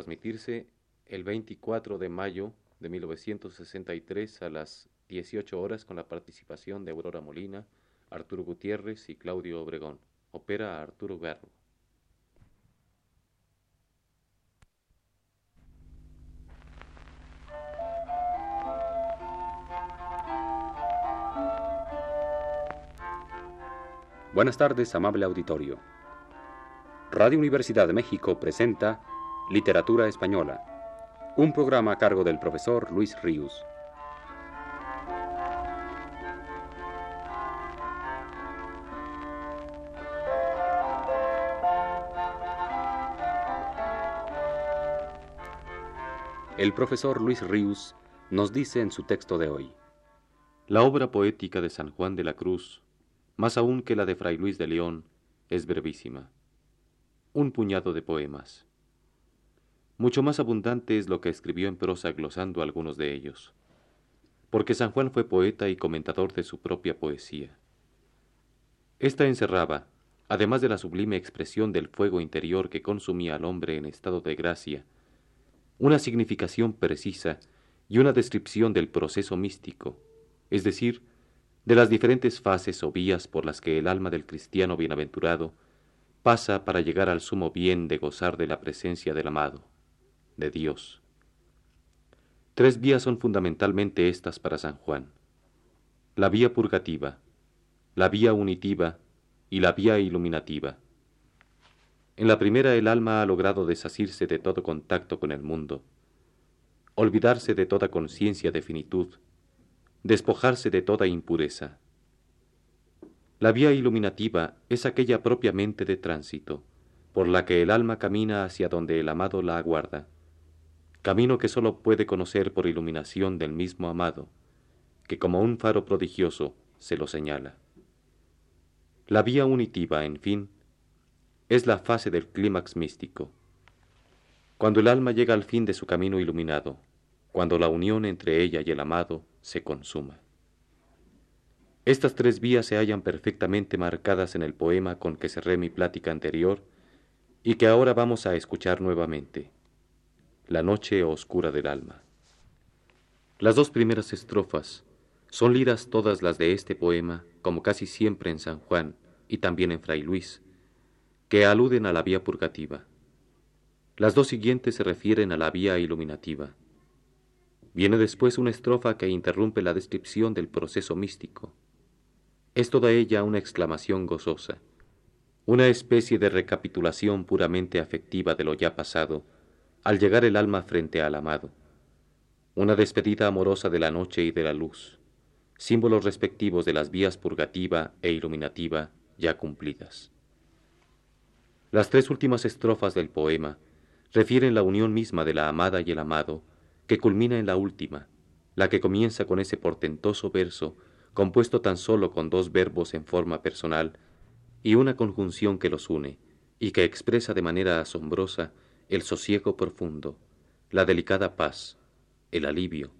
transmitirse el 24 de mayo de 1963 a las 18 horas con la participación de Aurora Molina, Arturo Gutiérrez y Claudio Obregón. Opera Arturo Garro. Buenas tardes, amable auditorio. Radio Universidad de México presenta Literatura Española, un programa a cargo del profesor Luis Ríos. El profesor Luis Ríos nos dice en su texto de hoy. La obra poética de San Juan de la Cruz, más aún que la de Fray Luis de León, es brevísima. Un puñado de poemas. Mucho más abundante es lo que escribió en prosa glosando algunos de ellos, porque San Juan fue poeta y comentador de su propia poesía. Esta encerraba, además de la sublime expresión del fuego interior que consumía al hombre en estado de gracia, una significación precisa y una descripción del proceso místico, es decir, de las diferentes fases o vías por las que el alma del cristiano bienaventurado pasa para llegar al sumo bien de gozar de la presencia del amado de Dios. Tres vías son fundamentalmente estas para San Juan. La vía purgativa, la vía unitiva y la vía iluminativa. En la primera el alma ha logrado desasirse de todo contacto con el mundo, olvidarse de toda conciencia de finitud, despojarse de toda impureza. La vía iluminativa es aquella propiamente de tránsito, por la que el alma camina hacia donde el amado la aguarda camino que sólo puede conocer por iluminación del mismo amado, que como un faro prodigioso se lo señala. La vía unitiva, en fin, es la fase del clímax místico. Cuando el alma llega al fin de su camino iluminado, cuando la unión entre ella y el amado se consuma. Estas tres vías se hallan perfectamente marcadas en el poema con que cerré mi plática anterior y que ahora vamos a escuchar nuevamente la noche oscura del alma. Las dos primeras estrofas son liras todas las de este poema, como casi siempre en San Juan y también en Fray Luis, que aluden a la vía purgativa. Las dos siguientes se refieren a la vía iluminativa. Viene después una estrofa que interrumpe la descripción del proceso místico. Es toda ella una exclamación gozosa, una especie de recapitulación puramente afectiva de lo ya pasado, al llegar el alma frente al amado, una despedida amorosa de la noche y de la luz, símbolos respectivos de las vías purgativa e iluminativa ya cumplidas. Las tres últimas estrofas del poema refieren la unión misma de la amada y el amado, que culmina en la última, la que comienza con ese portentoso verso compuesto tan solo con dos verbos en forma personal y una conjunción que los une, y que expresa de manera asombrosa el sosiego profundo, la delicada paz, el alivio,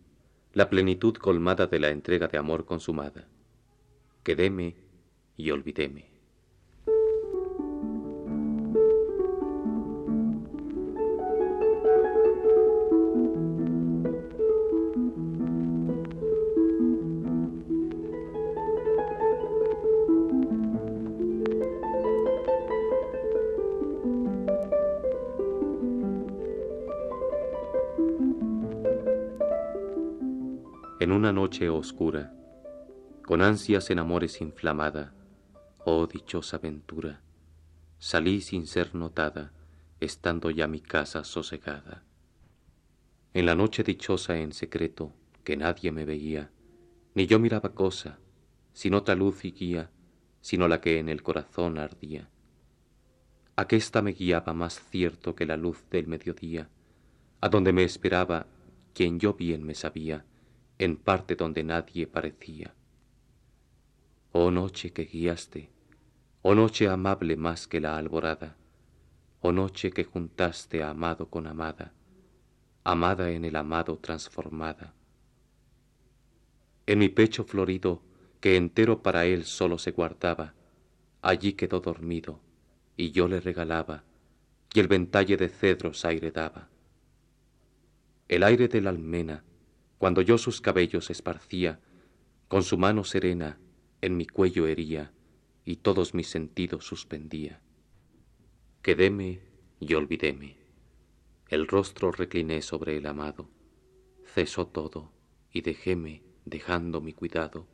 la plenitud colmada de la entrega de amor consumada. Quedéme y olvidéme. En una noche oscura, con ansias en amores inflamada, oh dichosa ventura, salí sin ser notada, estando ya mi casa sosegada. En la noche dichosa en secreto, que nadie me veía, ni yo miraba cosa, sin otra luz y guía, sino la que en el corazón ardía. Aquesta me guiaba más cierto que la luz del mediodía, a donde me esperaba quien yo bien me sabía, en parte donde nadie parecía. Oh noche que guiaste, oh noche amable más que la alborada, oh noche que juntaste a amado con amada, amada en el amado transformada. En mi pecho florido, que entero para él solo se guardaba, allí quedó dormido, y yo le regalaba, y el ventalle de cedros aire daba, el aire de la almena, cuando yo sus cabellos esparcía, con su mano serena en mi cuello hería y todos mis sentidos suspendía. Quedéme y olvidéme. El rostro recliné sobre el amado. Cesó todo y dejéme, dejando mi cuidado,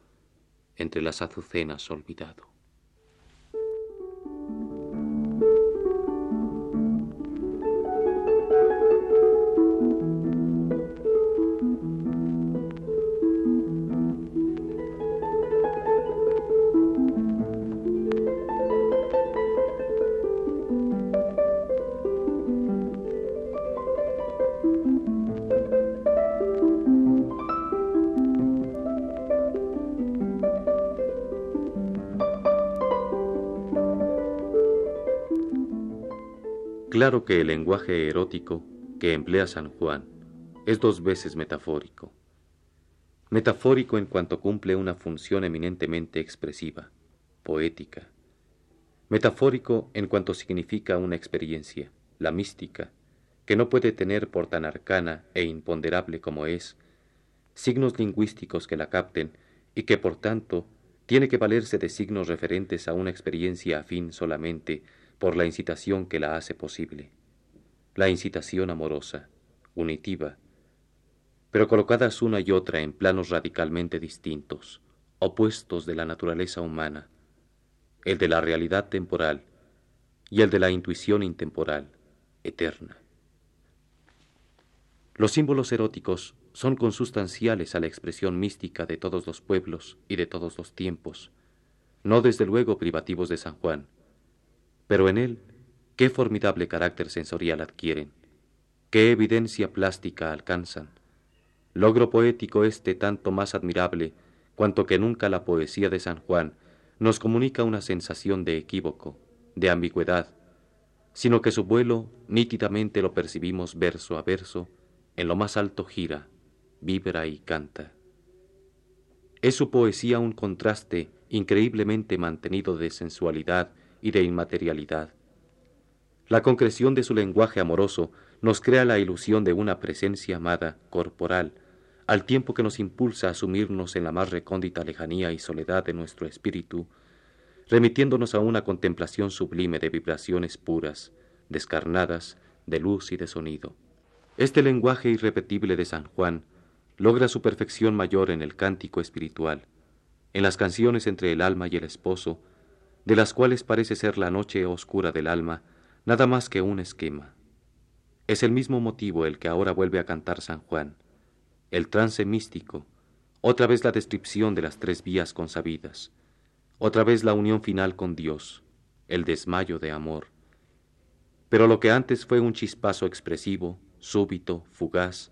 entre las azucenas olvidado. Claro que el lenguaje erótico que emplea San Juan es dos veces metafórico. Metafórico en cuanto cumple una función eminentemente expresiva, poética. Metafórico en cuanto significa una experiencia, la mística, que no puede tener por tan arcana e imponderable como es, signos lingüísticos que la capten y que por tanto tiene que valerse de signos referentes a una experiencia afín solamente por la incitación que la hace posible, la incitación amorosa, unitiva, pero colocadas una y otra en planos radicalmente distintos, opuestos de la naturaleza humana, el de la realidad temporal y el de la intuición intemporal, eterna. Los símbolos eróticos son consustanciales a la expresión mística de todos los pueblos y de todos los tiempos, no desde luego privativos de San Juan, pero en él, qué formidable carácter sensorial adquieren, qué evidencia plástica alcanzan. Logro poético este tanto más admirable cuanto que nunca la poesía de San Juan nos comunica una sensación de equívoco, de ambigüedad, sino que su vuelo nítidamente lo percibimos verso a verso, en lo más alto gira, vibra y canta. Es su poesía un contraste increíblemente mantenido de sensualidad y de inmaterialidad. La concreción de su lenguaje amoroso nos crea la ilusión de una presencia amada, corporal, al tiempo que nos impulsa a sumirnos en la más recóndita lejanía y soledad de nuestro espíritu, remitiéndonos a una contemplación sublime de vibraciones puras, descarnadas, de luz y de sonido. Este lenguaje irrepetible de San Juan logra su perfección mayor en el cántico espiritual, en las canciones entre el alma y el esposo, de las cuales parece ser la noche oscura del alma nada más que un esquema. Es el mismo motivo el que ahora vuelve a cantar San Juan, el trance místico, otra vez la descripción de las tres vías consabidas, otra vez la unión final con Dios, el desmayo de amor. Pero lo que antes fue un chispazo expresivo, súbito, fugaz,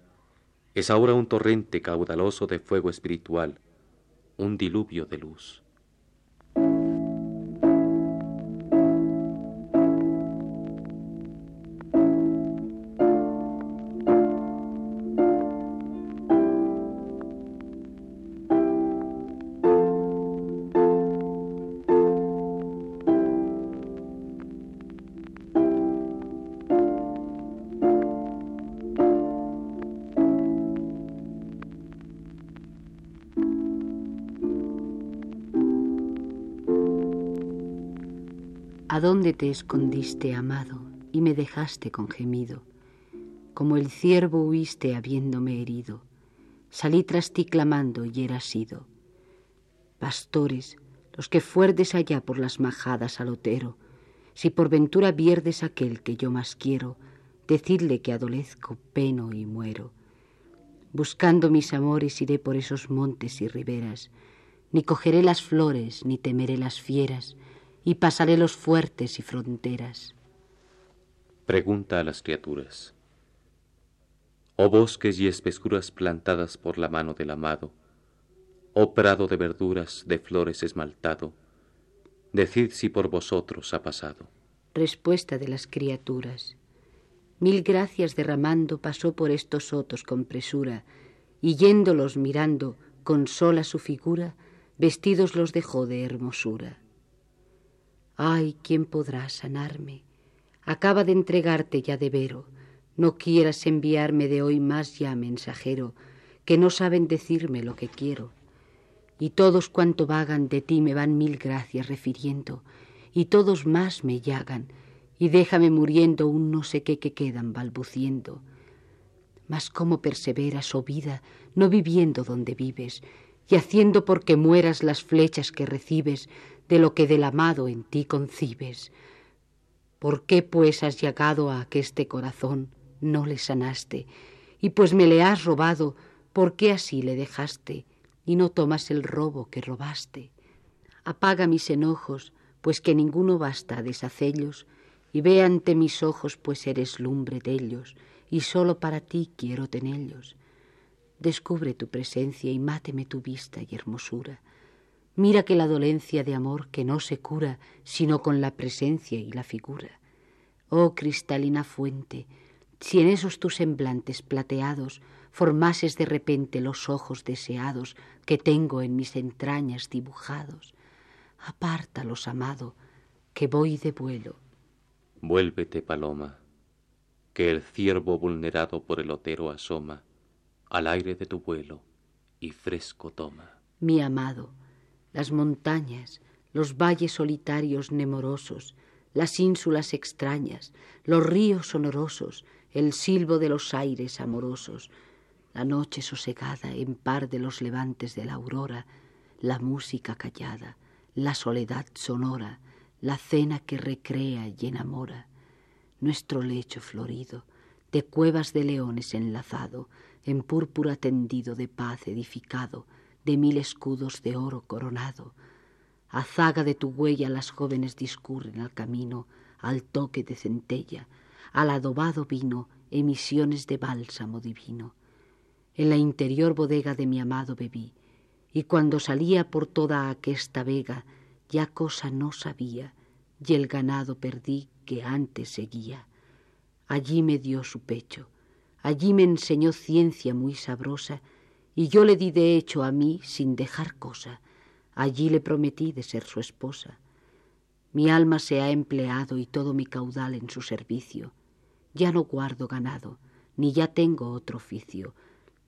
es ahora un torrente caudaloso de fuego espiritual, un diluvio de luz. ¿A dónde te escondiste, amado, y me dejaste con gemido? Como el ciervo huiste habiéndome herido. Salí tras ti clamando y era sido. Pastores, los que fuerdes allá por las majadas al otero, si por ventura vierdes aquel que yo más quiero, decidle que adolezco, peno y muero. Buscando mis amores iré por esos montes y riberas, ni cogeré las flores, ni temeré las fieras, y pasaré los fuertes y fronteras. Pregunta a las criaturas. Oh bosques y espesuras plantadas por la mano del amado, oh prado de verduras, de flores esmaltado, decid si por vosotros ha pasado. Respuesta de las criaturas. Mil gracias derramando pasó por estos sotos con presura, y yéndolos mirando con sola su figura, vestidos los dejó de hermosura. Ay, ¿quién podrá sanarme? Acaba de entregarte ya de vero, No quieras enviarme de hoy más ya mensajero, que no saben decirme lo que quiero. Y todos cuanto vagan de ti me van mil gracias refiriendo, y todos más me llagan, y déjame muriendo un no sé qué que quedan balbuciendo. Mas cómo perseveras, oh vida, no viviendo donde vives, y haciendo porque mueras las flechas que recibes de lo que del amado en ti concibes. ¿Por qué pues has llegado a aqueste corazón, no le sanaste? Y pues me le has robado, ¿por qué así le dejaste? Y no tomas el robo que robaste. Apaga mis enojos, pues que ninguno basta a deshacellos, y ve ante mis ojos, pues eres lumbre de ellos, y sólo para ti quiero tenellos. Descubre tu presencia y máteme tu vista y hermosura. Mira que la dolencia de amor que no se cura sino con la presencia y la figura. Oh cristalina fuente, si en esos tus semblantes plateados formases de repente los ojos deseados que tengo en mis entrañas dibujados, apártalos, amado, que voy de vuelo. Vuélvete, paloma, que el ciervo vulnerado por el otero asoma al aire de tu vuelo y fresco toma. Mi amado, las montañas, los valles solitarios nemorosos, las ínsulas extrañas, los ríos sonorosos, el silbo de los aires amorosos, la noche sosegada en par de los levantes de la aurora, la música callada, la soledad sonora, la cena que recrea y enamora, nuestro lecho florido, de cuevas de leones enlazado, en púrpura tendido de paz edificado, de mil escudos de oro coronado. A zaga de tu huella las jóvenes discurren al camino, al toque de centella, al adobado vino, emisiones de bálsamo divino. En la interior bodega de mi amado bebí, y cuando salía por toda aquesta vega, ya cosa no sabía, y el ganado perdí que antes seguía. Allí me dio su pecho, Allí me enseñó ciencia muy sabrosa, y yo le di de hecho a mí sin dejar cosa. Allí le prometí de ser su esposa. Mi alma se ha empleado y todo mi caudal en su servicio. Ya no guardo ganado, ni ya tengo otro oficio,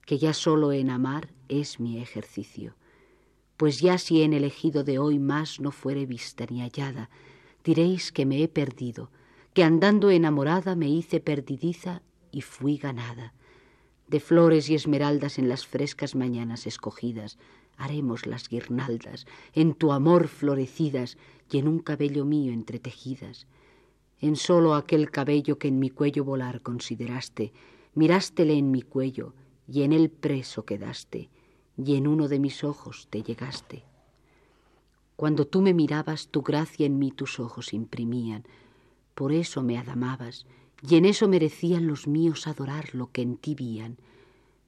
que ya solo en amar es mi ejercicio. Pues ya si en elegido de hoy más no fuere vista ni hallada, diréis que me he perdido, que andando enamorada me hice perdidiza y fui ganada. De flores y esmeraldas en las frescas mañanas escogidas, haremos las guirnaldas, en tu amor florecidas y en un cabello mío entretejidas. En solo aquel cabello que en mi cuello volar consideraste, mirástele en mi cuello y en él preso quedaste, y en uno de mis ojos te llegaste. Cuando tú me mirabas, tu gracia en mí tus ojos imprimían, por eso me adamabas y en eso merecían los míos adorar lo que en ti vían.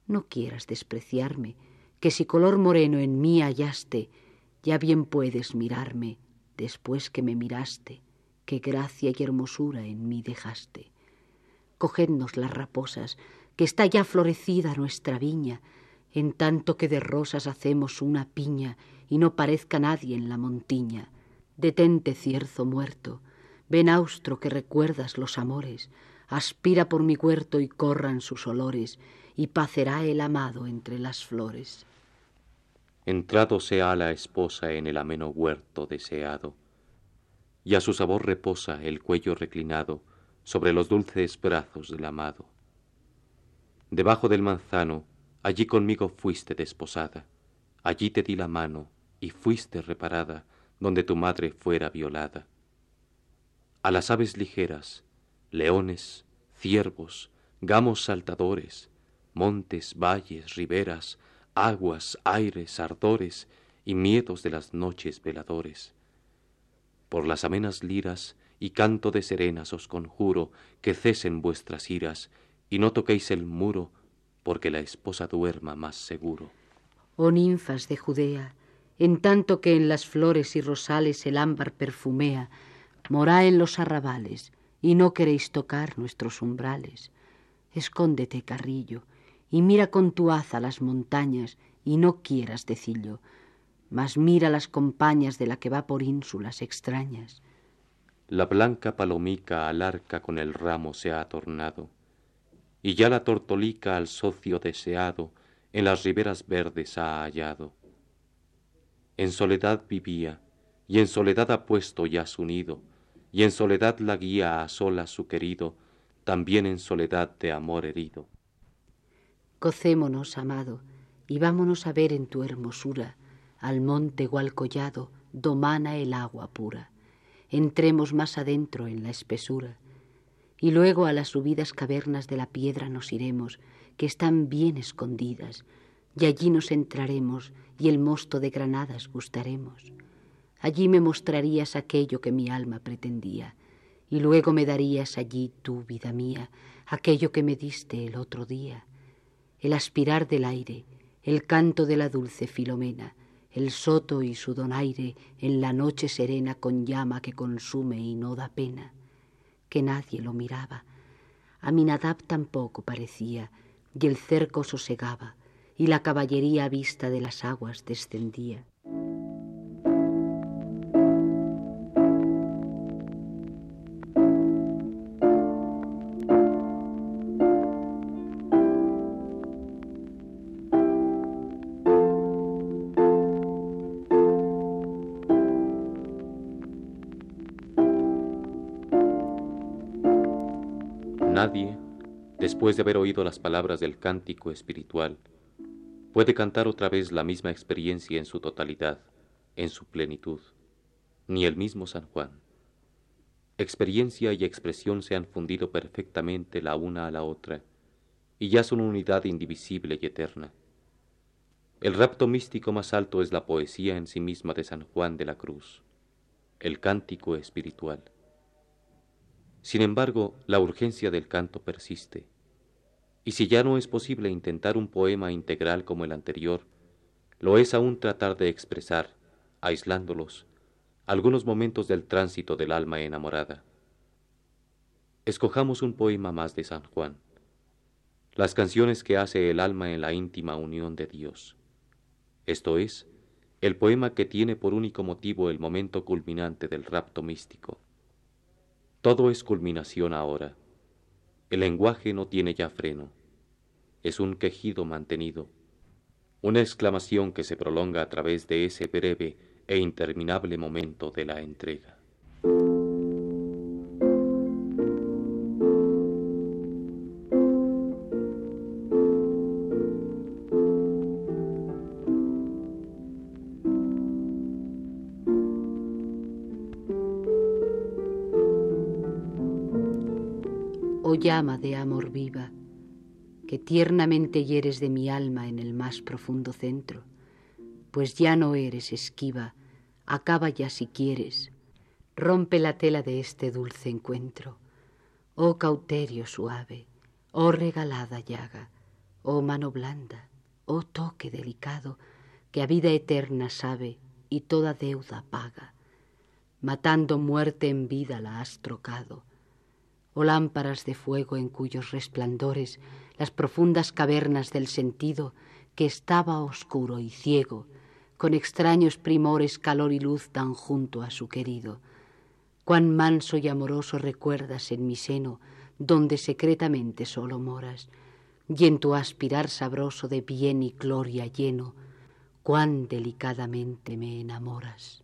No quieras despreciarme, que si color moreno en mí hallaste, ya bien puedes mirarme después que me miraste, qué gracia y hermosura en mí dejaste. Cogednos las raposas, que está ya florecida nuestra viña, en tanto que de rosas hacemos una piña y no parezca nadie en la montiña. Detente, cierzo muerto, Ven austro que recuerdas los amores, aspira por mi huerto y corran sus olores, y pacerá el amado entre las flores. Entrado sea la esposa en el ameno huerto deseado, y a su sabor reposa el cuello reclinado sobre los dulces brazos del amado. Debajo del manzano, allí conmigo fuiste desposada, allí te di la mano y fuiste reparada donde tu madre fuera violada a las aves ligeras, leones, ciervos, gamos saltadores, montes, valles, riberas, aguas, aires, ardores y miedos de las noches veladores. Por las amenas liras y canto de serenas os conjuro que cesen vuestras iras y no toquéis el muro, porque la esposa duerma más seguro. Oh ninfas de Judea, en tanto que en las flores y rosales el ámbar perfumea, morá en los arrabales y no queréis tocar nuestros umbrales. Escóndete, carrillo, y mira con tu haza las montañas y no quieras decillo, mas mira las compañas de la que va por ínsulas extrañas. La blanca palomica al arca con el ramo se ha tornado, y ya la tortolica al socio deseado en las riberas verdes ha hallado. En soledad vivía, y en soledad ha puesto ya su nido, y en soledad la guía a sola su querido, también en soledad de amor herido. Cocémonos, amado, y vámonos a ver en tu hermosura al monte o al collado domana el agua pura. Entremos más adentro en la espesura, y luego a las subidas cavernas de la piedra nos iremos, que están bien escondidas, y allí nos entraremos y el mosto de granadas gustaremos. Allí me mostrarías aquello que mi alma pretendía, y luego me darías allí tu vida mía, aquello que me diste el otro día el aspirar del aire, el canto de la dulce Filomena, el soto y su donaire en la noche serena con llama que consume y no da pena, que nadie lo miraba. A Minadab tampoco parecía, y el cerco sosegaba, y la caballería a vista de las aguas descendía. Después de haber oído las palabras del cántico espiritual, puede cantar otra vez la misma experiencia en su totalidad, en su plenitud, ni el mismo San Juan. Experiencia y expresión se han fundido perfectamente la una a la otra, y ya son unidad indivisible y eterna. El rapto místico más alto es la poesía en sí misma de San Juan de la Cruz, el cántico espiritual. Sin embargo, la urgencia del canto persiste, y si ya no es posible intentar un poema integral como el anterior, lo es aún tratar de expresar, aislándolos, algunos momentos del tránsito del alma enamorada. Escojamos un poema más de San Juan, las canciones que hace el alma en la íntima unión de Dios. Esto es, el poema que tiene por único motivo el momento culminante del rapto místico. Todo es culminación ahora. El lenguaje no tiene ya freno. Es un quejido mantenido, una exclamación que se prolonga a través de ese breve e interminable momento de la entrega. Llama de amor viva, que tiernamente hieres de mi alma en el más profundo centro, pues ya no eres esquiva, acaba ya si quieres, rompe la tela de este dulce encuentro, oh cauterio suave, oh regalada llaga, oh mano blanda, oh toque delicado, que a vida eterna sabe y toda deuda paga, matando muerte en vida la has trocado, lámparas de fuego en cuyos resplandores las profundas cavernas del sentido que estaba oscuro y ciego, con extraños primores calor y luz tan junto a su querido. Cuán manso y amoroso recuerdas en mi seno, donde secretamente solo moras, y en tu aspirar sabroso de bien y gloria lleno, cuán delicadamente me enamoras.